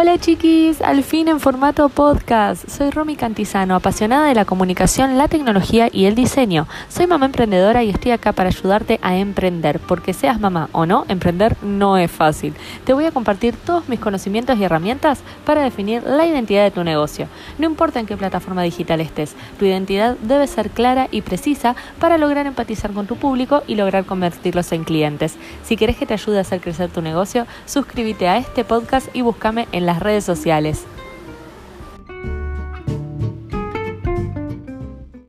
Hola chiquis, al fin en formato podcast. Soy Romy Cantizano, apasionada de la comunicación, la tecnología y el diseño. Soy mamá emprendedora y estoy acá para ayudarte a emprender, porque seas mamá o no, emprender no es fácil. Te voy a compartir todos mis conocimientos y herramientas para definir la identidad de tu negocio. No importa en qué plataforma digital estés, tu identidad debe ser clara y precisa para lograr empatizar con tu público y lograr convertirlos en clientes. Si quieres que te ayude a hacer crecer tu negocio, suscríbete a este podcast y búscame en las redes sociales.